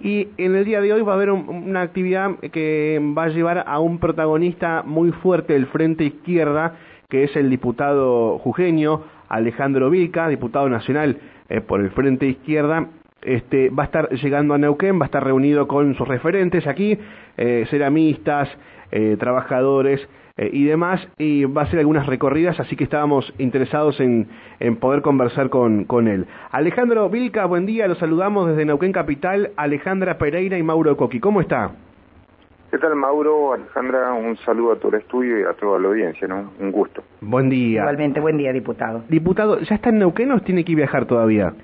Y en el día de hoy va a haber una actividad que va a llevar a un protagonista muy fuerte del Frente Izquierda, que es el diputado jujeño Alejandro Vilca, diputado nacional eh, por el Frente Izquierda, este, va a estar llegando a Neuquén, va a estar reunido con sus referentes aquí, eh, ceramistas, eh, trabajadores y demás, y va a hacer algunas recorridas, así que estábamos interesados en, poder conversar con, con, él. Alejandro Vilca, buen día, los saludamos desde Neuquén Capital, Alejandra Pereira y Mauro Coqui, ¿cómo está? ¿Qué tal, Mauro? Alejandra, un saludo a todo el estudio y a toda la audiencia, ¿no? Un gusto. Buen día. Igualmente, buen día, diputado. Diputado, ¿ya está en Neuquén o tiene que viajar todavía?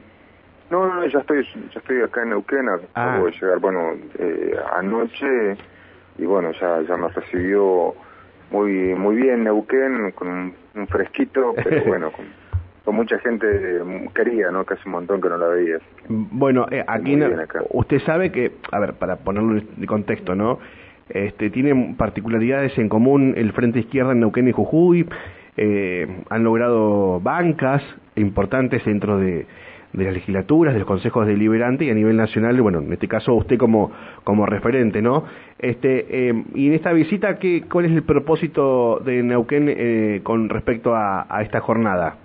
No, no, ya estoy, ya estoy acá en Neuquén, ah. acabo de llegar, bueno, eh, anoche, y bueno, ya, ya me recibió muy muy bien Neuquén, con un, fresquito, pero bueno, con, mucha gente quería, ¿no? Que hace un montón que no la veía. bueno, eh, aquí usted sabe que, a ver, para ponerlo en contexto, ¿no? Este, tienen particularidades en común el Frente Izquierda en Neuquén y Jujuy, eh, han logrado bancas importantes dentro de, las legislaturas, de los consejos deliberantes y a nivel nacional, bueno, en este caso usted como, como referente, ¿no? Este, eh, y en esta visita, ¿qué, ¿cuál es el propósito de Neuquén eh, con respecto a esta jornada?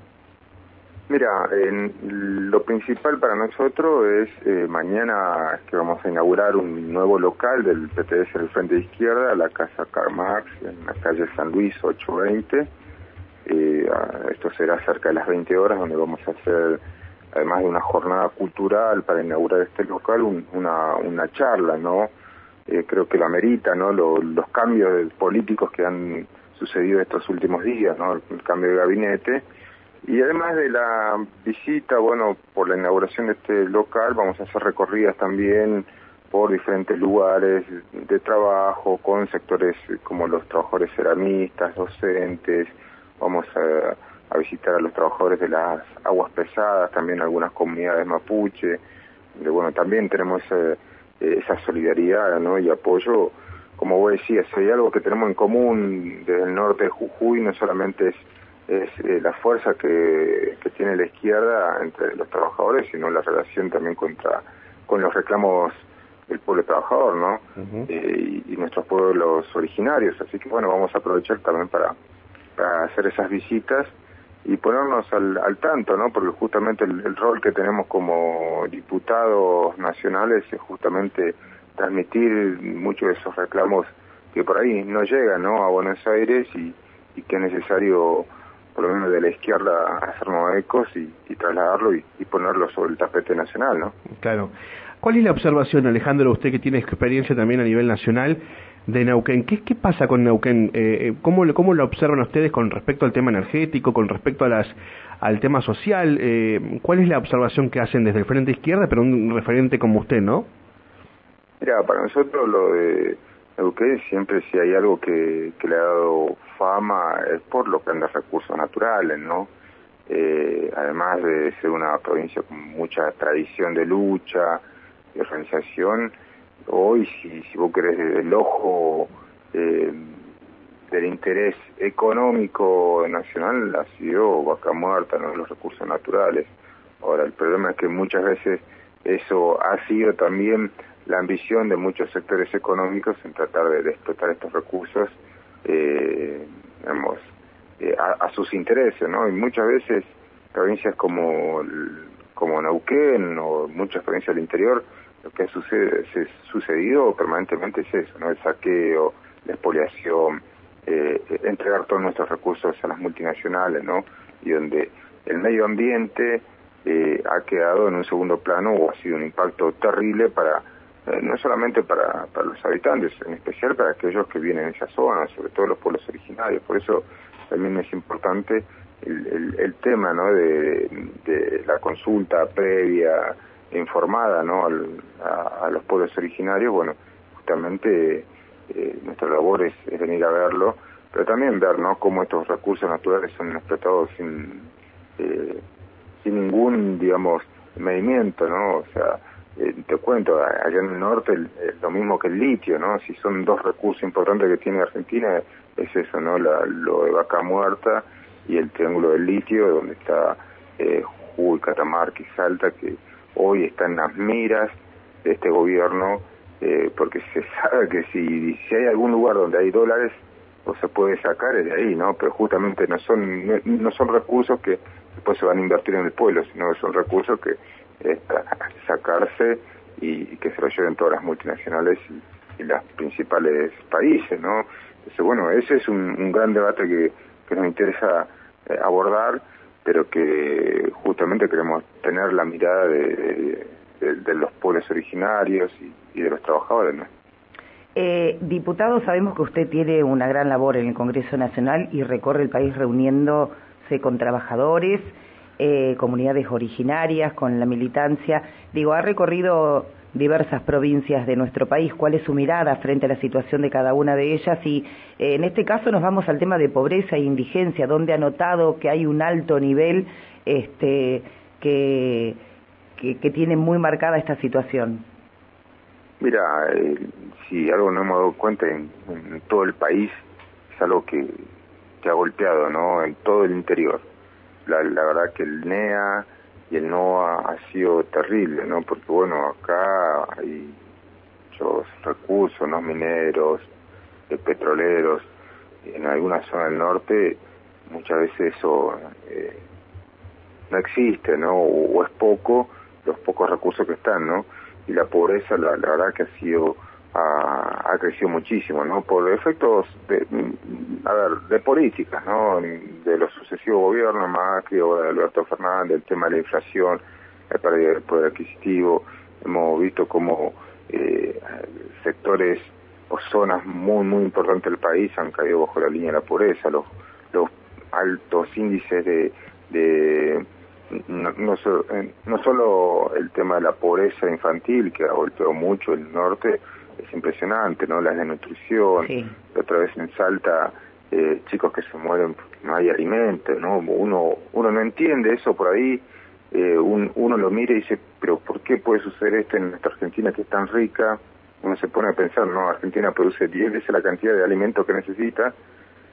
Mira, lo principal para nosotros es eh, mañana que vamos a inaugurar un nuevo local del PTS del Frente de Izquierda, la Casa Karl en la calle San Luis 820. Eh, esto será cerca de las 20 horas, donde vamos a hacer, además de una jornada cultural para inaugurar este local, una, una charla, ¿no? Eh, creo que la merita, ¿no? los cambios políticos que han sucedido estos últimos días, ¿no? El cambio de gabinete y además de la visita, bueno, por la inauguración de este local, vamos a hacer recorridas también por diferentes lugares de trabajo, con sectores como los trabajadores ceramistas, docentes, vamos a, visitar a los trabajadores de las aguas pesadas, también algunas comunidades mapuche, de, bueno, también tenemos eh, esa solidaridad ¿no? y apoyo, como vos decías, hay algo que tenemos en común desde el norte de Jujuy, no solamente es es eh, la fuerza que, que, tiene la izquierda entre los trabajadores, sino la relación también contra con los reclamos del pueblo trabajador, ¿no? Eh, y, nuestros pueblos originarios. Así que bueno, vamos a aprovechar también para, para hacer esas visitas y ponernos al, al tanto, ¿no? Porque justamente el, rol que tenemos como diputados nacionales es justamente transmitir muchos de esos reclamos que por ahí no llegan, ¿no? A Buenos Aires y, y que es necesario por lo menos de la izquierda, hacernos ecos y, trasladarlo y, ponerlo sobre el tapete nacional, ¿no? Claro. ¿Cuál es la observación, Alejandro, usted que tiene experiencia también a nivel nacional de Neuquén? ¿Qué, qué pasa con Neuquén? Eh, eh ¿cómo, ¿Cómo lo observan ustedes con respecto al tema energético, con respecto a las al tema social? Eh, ¿Cuál es la observación que hacen desde el Frente Izquierda, pero un referente como usted, no? Mira, para nosotros lo de Neuquén siempre si hay algo que, que le ha dado fama es por lo que anda recursos naturales, ¿no? Eh, además de ser una provincia con mucha tradición de lucha y organización, hoy si, si vos querés el ojo eh, del interés económico nacional ha sido vaca muerta, ¿no? Los recursos naturales. Ahora, el problema es que muchas veces eso ha sido también la ambición de muchos sectores económicos en tratar de, explotar estos recursos eh, eh, a, sus intereses, ¿no? Y muchas veces provincias como, como Neuquén o muchas provincias del interior, lo que ha sucedido permanentemente es eso, ¿no? El saqueo, la expoliación, eh, entregar todos nuestros recursos a las multinacionales, ¿no? Y donde el medio ambiente eh, ha quedado en un segundo plano o ha sido un impacto terrible para eh, no solamente para, los habitantes, en especial para aquellos que vienen en esa zona, sobre todo los pueblos originarios. Por eso también es importante el, tema ¿no? de, de, la consulta previa informada ¿no? a, los pueblos originarios. Bueno, justamente eh, nuestra labor es, venir a verlo, pero también ver ¿no? cómo estos recursos naturales son explotados sin, eh, sin ningún, digamos, medimiento, ¿no? O sea, eh, te cuento, allá en el norte es lo mismo que el litio, ¿no? Si son dos recursos importantes que tiene Argentina, es eso, ¿no? La, lo de vaca muerta y el triángulo del litio, donde está eh, Jujuy, Catamarca y Salta, que hoy están en las miras de este gobierno, eh, porque se sabe que si, si hay algún lugar donde hay dólares, o se puede sacar de ahí, ¿no? Pero justamente no son no, son recursos que después se van a invertir en el pueblo, sino que son recursos que es sacarse y, que se lo lleven todas las multinacionales y, y los principales países, ¿no? Entonces, bueno, ese es un, gran debate que, que nos interesa eh, abordar, pero que justamente queremos tener la mirada de, los pueblos originarios y, de los trabajadores, ¿no? Eh, diputado, sabemos que usted tiene una gran labor en el Congreso Nacional y recorre el país reuniéndose con trabajadores, eh, comunidades originarias, con la militancia. Digo, ha recorrido diversas provincias de nuestro país. ¿Cuál es su mirada frente a la situación de cada una de ellas? Y eh, en este caso nos vamos al tema de pobreza e indigencia, donde ha notado que hay un alto nivel este, que, que, tiene muy marcada esta situación. Mira, eh, si algo no hemos dado cuenta en, todo el país, es algo que, que ha golpeado, ¿no? En todo el interior la, verdad que el NEA el NOA ha sido terrible, ¿no? Porque bueno, acá hay muchos recursos, ¿no? Mineros, eh, petroleros, en alguna zona del norte muchas veces eso eh, no existe, ¿no? O, es poco los pocos recursos que están, ¿no? Y la pobreza, la verdad que ha sido ha, crecido muchísimo, ¿no? Por efectos de, a ver, de políticas, ¿no? De los sucesivos gobiernos, Macri de Alberto Fernández, el tema de la inflación, la pérdida del poder adquisitivo, hemos visto como eh, sectores o zonas muy, muy importantes del país han caído bajo la línea de la pobreza, los, los altos índices de, de no, no, eh, no, solo el tema de la pobreza infantil, que ha golpeado mucho el norte, es impresionante, ¿no? La desnutrición, otra vez en Salta, eh, chicos que se mueren porque no hay alimento, ¿no? Uno, uno no entiende eso por ahí, eh, uno lo mira y dice, pero ¿por qué puede suceder esto en nuestra Argentina que es tan rica? Uno se pone a pensar, ¿no? Argentina produce 10 veces la cantidad de alimentos que necesita,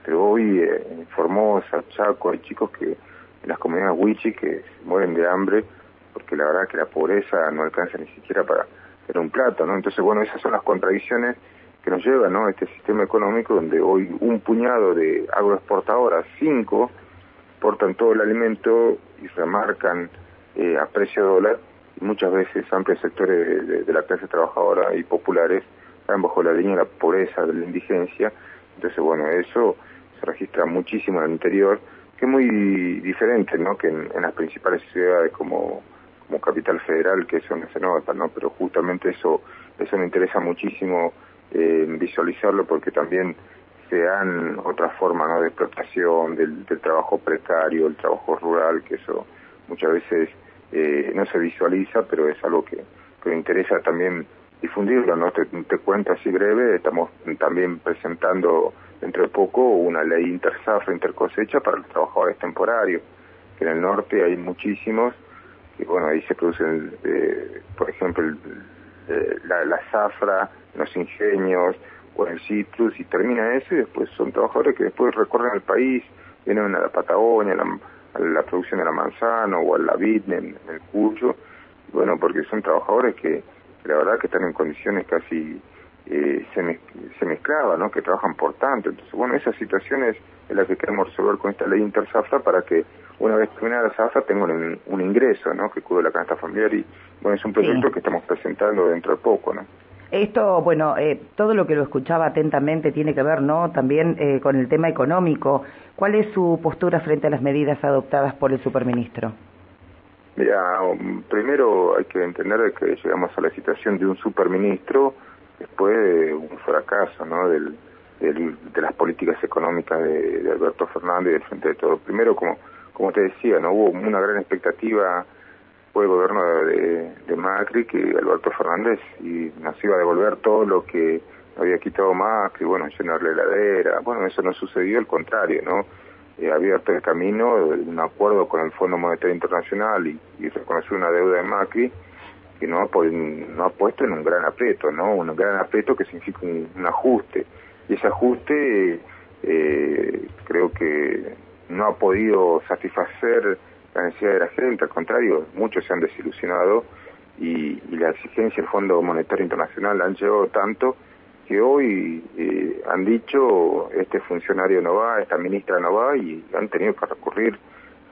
pero hoy eh, en Formosa, Chaco, hay chicos que en las comunidades Wichi que se mueren de hambre porque la verdad que la pobreza no alcanza ni siquiera para era un plato, ¿no? Entonces, bueno, esas son las contradicciones que nos llevan, ¿no? Este sistema económico donde hoy un puñado de agroexportadoras, cinco, exportan todo el alimento y remarcan eh, a precio dólar y muchas veces amplios sectores de, la clase trabajadora y populares están bajo la línea de la pobreza, de la indigencia. Entonces, bueno, eso se registra muchísimo en el interior, que es muy diferente, ¿no? Que en las principales ciudades como como capital federal, que eso no se nota, ¿no? Pero justamente eso, eso me interesa muchísimo eh, visualizarlo porque también se dan otras formas ¿no? de explotación, del, trabajo precario, el trabajo rural, que eso muchas veces eh, no se visualiza, pero es algo que, que me interesa también difundirlo, ¿no? Te, te, cuento así breve, estamos también presentando dentro de poco una ley intersafra, intercosecha para los trabajadores temporarios, que en el norte hay muchísimos, y bueno, ahí se producen, eh, por ejemplo, la, la, zafra, los ingenios o el citrus y termina eso y después son trabajadores que después recorren el país, vienen a la Patagonia, a la, producción de la manzana o a la vid en, el Cuyo, bueno, porque son trabajadores que, la verdad que están en condiciones casi eh, se, se mezclaban, ¿no? que trabajan por tanto. Entonces, bueno, esas situaciones es las que queremos resolver con esta ley intersafra para que una vez terminada la SAFA tengo un, ingreso, ¿no? Que cubre la canasta familiar y, bueno, es un proyecto que estamos presentando dentro de poco, ¿no? Esto, bueno, eh, todo lo que lo escuchaba atentamente tiene que ver, ¿no? También eh, con el tema económico. ¿Cuál es su postura frente a las medidas adoptadas por el superministro? Mira, um, primero hay que entender que llegamos a la situación de un superministro después de un fracaso, ¿no? Del, de las políticas económicas de, Alberto Fernández del Frente de Todo. Primero, como, como te decía, no hubo una gran expectativa por el gobierno de, Macri que Alberto Fernández y nos iba a devolver todo lo que había quitado Macri, bueno, llenarle la heladera. Bueno, eso no sucedió, al contrario, ¿no? Eh, abierto el camino, un acuerdo con el Fondo Monetario Internacional y, y reconocer una deuda de Macri que no ha, no ha puesto en un gran aprieto, ¿no? Un gran aprieto que significa un ajuste y ese ajuste eh, creo que no ha podido satisfacer la necesidad de la gente, al contrario, muchos se han desilusionado y, la exigencia del Fondo Monetario Internacional han llevado tanto que hoy eh, han dicho este funcionario no va, esta ministra no va y han tenido que recurrir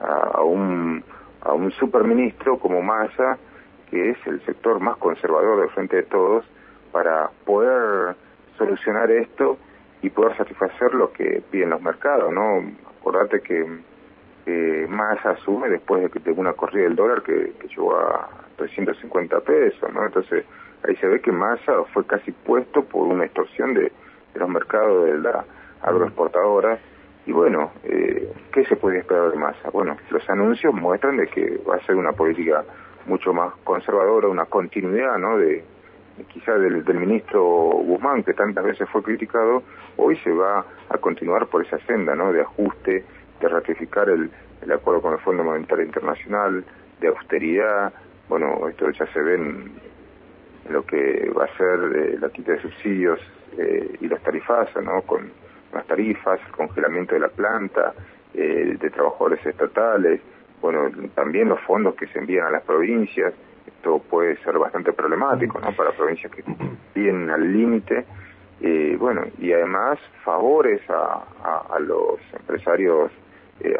a, un a un superministro como Massa que es el sector más conservador de frente de todos para poder solucionar esto y poder satisfacer lo que piden los mercados, ¿no? Acordate que eh, Massa asume después de que tengo una corrida del dólar que, llegó a 350 pesos, ¿no? Entonces ahí se ve que Massa fue casi puesto por una extorsión de, los mercados de la agroexportadora y bueno, eh, ¿qué se puede esperar de Massa? Bueno, los anuncios muestran de que va a ser una política mucho más conservadora, una continuidad, ¿no? De, quizá del, del, ministro Guzmán, que tantas veces fue criticado, hoy se va a continuar por esa senda, ¿no? De ajuste, de ratificar el, el acuerdo con el Fondo Monetario Internacional, de austeridad, bueno, esto ya se ve en, lo que va a ser eh, la quita de subsidios eh, y los tarifazos, ¿no? Con las tarifas, el congelamiento de la planta, eh, de trabajadores estatales, bueno, también los fondos que se envían a las provincias, esto puede ser bastante problemático, ¿no? Para provincias que vienen al límite, eh, bueno, y además favores a, a, los empresarios eh,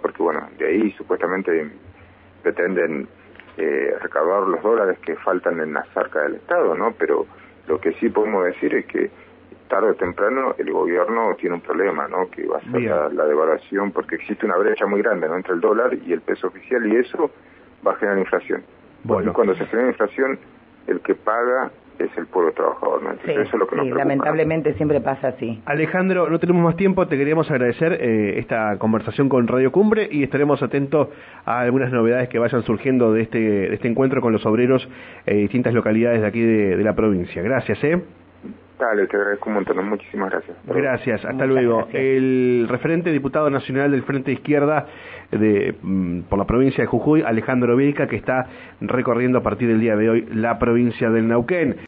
porque bueno, de ahí supuestamente pretenden eh, recaudar los dólares que faltan en la zarca del Estado, ¿no? Pero lo que sí podemos decir es que tarde o temprano el gobierno tiene un problema, ¿no? Que va a ser la, devaluación, porque existe una brecha muy grande, ¿no? Entre el dólar y el peso oficial y eso va a generar inflación. Bueno. Y cuando se genera inflación, el que paga es el pueblo trabajador. ¿no? eso es lo que sí, lamentablemente siempre pasa así. Alejandro, no tenemos más tiempo, te queríamos agradecer eh, esta conversación con Radio Cumbre y estaremos atentos a algunas novedades que vayan surgiendo de este, de este encuentro con los obreros en distintas localidades de aquí de, la provincia. Gracias, ¿eh? Dale, te agradezco un montón. Muchísimas gracias. Gracias, hasta luego. El referente diputado nacional del Frente Izquierda de, mm, por la provincia de Jujuy, Alejandro Vilca, que está recorriendo a partir del día de hoy la provincia del Neuquén.